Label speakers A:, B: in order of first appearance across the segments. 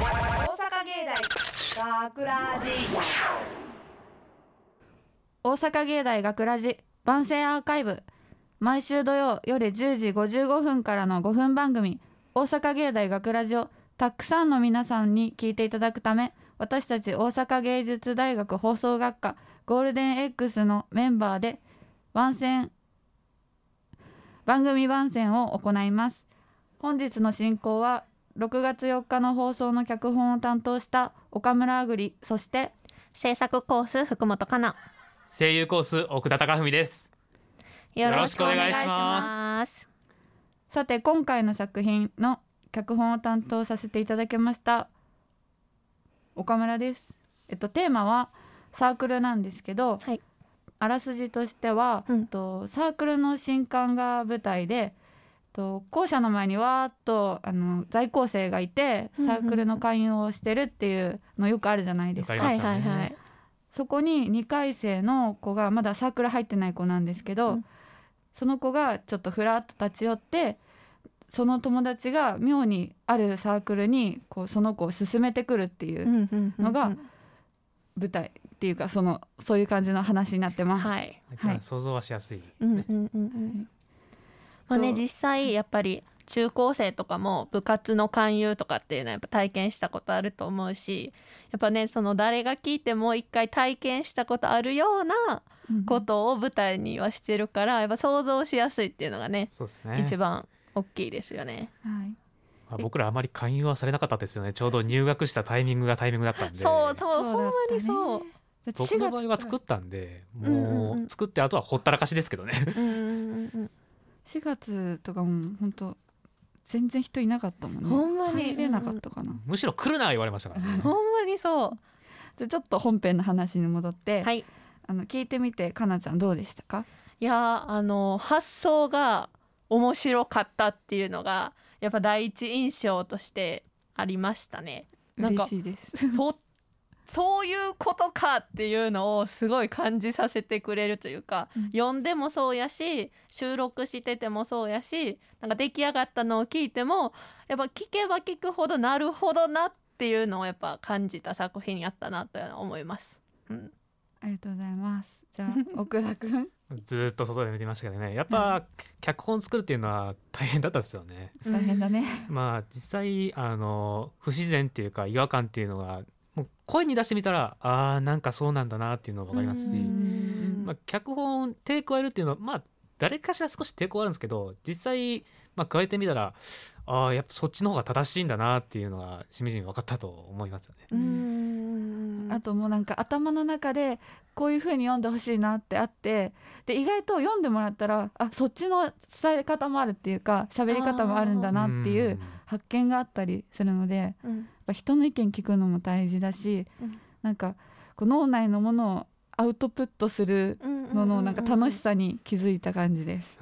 A: 芸大学ラジ。
B: 大阪芸大学ラジ番宣アーカイブ。毎週土曜夜10時55分からの5分番組「大阪芸大学ラジをたくさんの皆さんに聞いていただくため私たち大阪芸術大学放送学科ゴールデン X のメンバーで番宣番組番宣を行います。本日の進行は6月4日の放送の脚本を担当した岡村あぐりそして
C: 制作コース福本かな。
D: 声優コース奥田貴文です。
C: よ
D: ろしくお願いします。
B: さて今回の作品の脚本を担当させていただきました岡村です。えっとテーマはサークルなんですけど、
C: はい。
B: あらすじとしては、
C: うん。
B: えっとサークルの新刊が舞台で、と校舎の前にわーっとあの在校生がいてサークルの勧誘をしてるっていうのよくあるじゃないですか。
C: はいはいはい。
B: そこに2回生の子がまだサークル入ってない子なんですけど、
C: うん。
B: その子がちょっとふらっと立ち寄ってその友達が妙にあるサークルにこうその子を勧めてくるっていうのが舞台っていうかそのそういう感じの話になってます。
C: はい。
D: じゃあ想像はしやすいですね、
C: うんうんうんうんまあね
B: と
C: 実際やっぱり中高生とかも部活の勧誘とかっていうのはやっぱ体験したことあると思うしやっぱねその誰が聞いても一回体験したことあるような
B: うん
C: ことを舞台にはしてるからやっぱ想像しやすいっていうのがね
D: そうですね。
C: 一番大きいですよね。
B: はい。
D: まあ、僕らあまり勧誘はされなかったですよね。ちょうど入学したタイミングがタイミングだったんで。
C: そうそうほんまにそう。
D: 僕の場合は
B: 4
D: 作ったんでもう作ってあとはほったらかしですけどね。
C: うんうんうんうん
B: 4月とかも本当全然人いなかったもんね。
C: ほんまに
B: 入れなかったかな。
D: むしろ来るな言われましたからね
C: ほんまにそう。
B: でちょっと本編の話に戻って、
C: はい。
B: あの聞いてみてかなちゃんどうでしたか？
C: いやーあの発想が面白かったっていうのがやっぱ第一印象としてありましたね。なんか
B: 嬉しいです。
C: そそういうことかっていうのをすごい感じさせてくれるというか、
B: うん
C: 読んでもそうやし収録しててもそうやしなんか出来上がったのを聞いてもやっぱ聞けば聞くほどなるほどなっていうのをやっぱ感じた作品やったなと思います。うん、
B: ありがとうございます。じゃあ 奥田くん。
D: ずーっと外で見てましたけどねやっぱ脚本作るっていうのは大変だったですよね
B: 大変だね。
D: まあ実際あの不自然っていうか違和感っていうのがもう声に出してみたらあーなんかそうなんだなっていうのが分かりますし、
C: うん。
D: まあ、脚本抵抗あるっていうのはまあ誰かしら少し抵抗あるんですけど実際、まあ、加えてみたらああやっぱそっちの方が正しいんだなっていうのがしみじみ分かったと思いますよね。
C: うん。
B: あともうなんか頭の中でこういう風に読んでほしいなってあってで意外と読んでもらったらあそっちの伝え方もあるっていうか喋り方もあるんだなっていう発見があったりするのでやっ
C: うん
B: ぱ人の意見聞くのも大事だし、
C: うん。
B: なんかこう脳内のものをアウトプットするののなんか楽しさに気づいた感じです。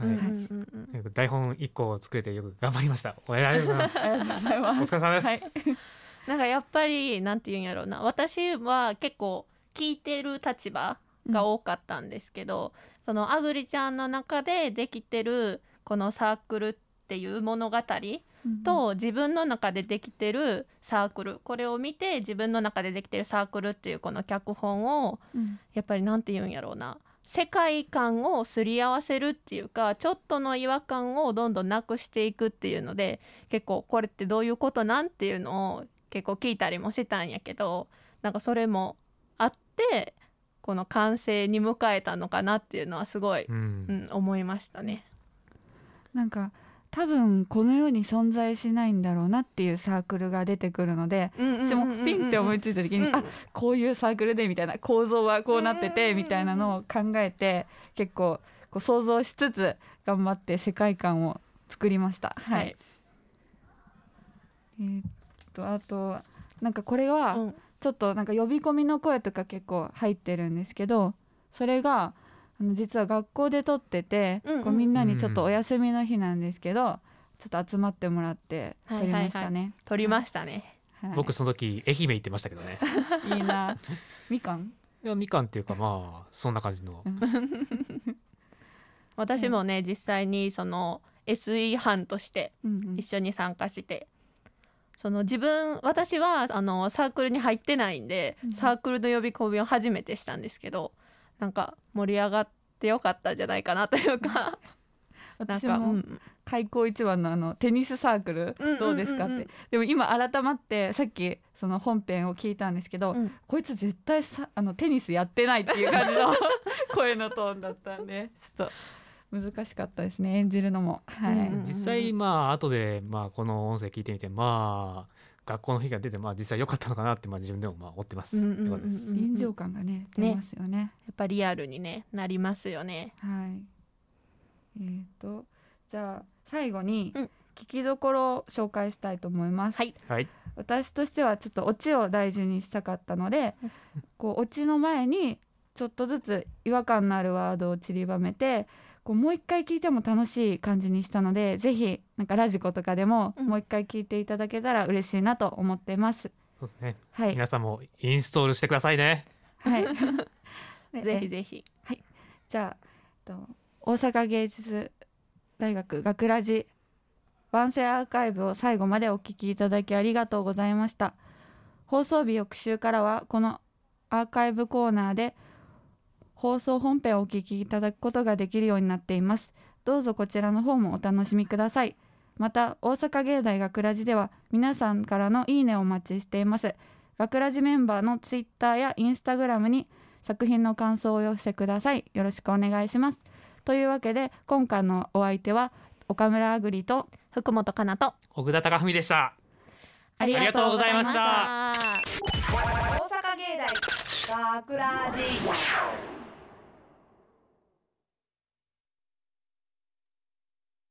D: 台本1個を作れてよく頑張りました。お疲れ様です。
B: はい。
C: なんかやっぱりなんて言うんやろうな。私は結構聞いてる立場が多かったんですけど、そのあぐりちゃんの中でできてるこのサークルっていう物語と自分の中でできてるサークルこれを見て自分の中でできてるサークルっていうこの脚本を
B: うん。
C: やっぱりなんて言うんやろうな。世界観をすり合わせるっていうかちょっとの違和感をどんどんなくしていくっていうので結構これってどういうことなんていうのを結構聞いたりもしたんやけどなんかそれもあってこの完成に迎えたのかなっていうのはすごい、
D: う
C: うんん、思いましたね。
B: なんか多分この世に存在しないんだろうなっていうサークルが出てくるので私もピンって思いついた時に、
C: うん。
B: あこういうサークルでみたいな構造はこうなってて
C: うん
B: みたいなのを考えて結構こう想像しつつ頑張って世界観を作りました。は
C: はいい、
B: えーっとあとなんかこれは
C: うん。
B: ちょっとなんか呼び込みの声とか結構入ってるんですけどそれがあの実は学校で撮ってて、
C: うんうん
B: こうみんなにちょっとお休みの日なんですけど、ちょっと集まってもらって撮りましたね。
C: 撮りましたね。
B: はい
D: 僕その時愛媛行ってましたけどね。
B: いいな。みかん？
D: いやみかんっていうかまあそんな感じの。
C: 私もね、実際にその SE 班として
B: うんうん
C: 一緒に参加してその自分私はあのサークルに入ってないんで、
B: うん
C: サークルの呼び込みを初めてしたんですけどなんか盛り上がってよかったんじゃないかなというか。なんか、う
B: 私も
C: ん、
B: 開校一番のあのテニスサークル
C: うん
B: どうですかって、
C: うんうんうん
B: でも今改まってさっきその本編を聞いたんですけど、
C: うん。
B: こいつ絶対さあのテニスやってないっていう感じの 声のトーンだったんでちょっと。難しかったですね。演じるのも。はい、
D: 実際まあ後でまあこの音声聞いてみてまあ学校の日が出てまあ実際良かったのかなってまあ自分でもまあ思ってます。
B: 臨場感がね出ますよね。
C: やっぱリアルにねなりますよね。
B: はい。えー、とじゃあ最後に
C: うん。
B: 聞きどころを紹介したいと思います、
C: はい。
D: はい。
B: 私としてはちょっとオチを大事にしたかったのでこうオチの前にちょっとずつ違和感のあるワードを散りばめてこうもう一回聞いても楽しい感じにしたのでぜひなんかラジコとかでも
C: うん
B: もう一回聞いていただけたら嬉しいなと思ってます。
D: そうですね。
B: はい、
D: 皆さんもインストールしてくださいね。
B: はい、で
C: ぜひぜひ。
B: じゃあえっと大阪芸術大学学ラジ万世アーカイブを最後までお聞きいただきありがとうございました放送日翌週からはこのアーカイブコーナーで放送本編をお聞きいただくことができるようになっています。どうぞこちらの方もお楽しみください。また大阪芸大学ラジでは皆さんからのいいねをお待ちしています。学ラジメンバーのツイッターやインスタグラムに作品の感想をお寄せください。よろしくお願いします。というわけで今回のお相手は岡村あぐりと
C: 福本かなと
D: 奥田貴文でした。
B: あり
D: がとうございました。
C: ありがとうございました。
A: 大阪芸大学ラジ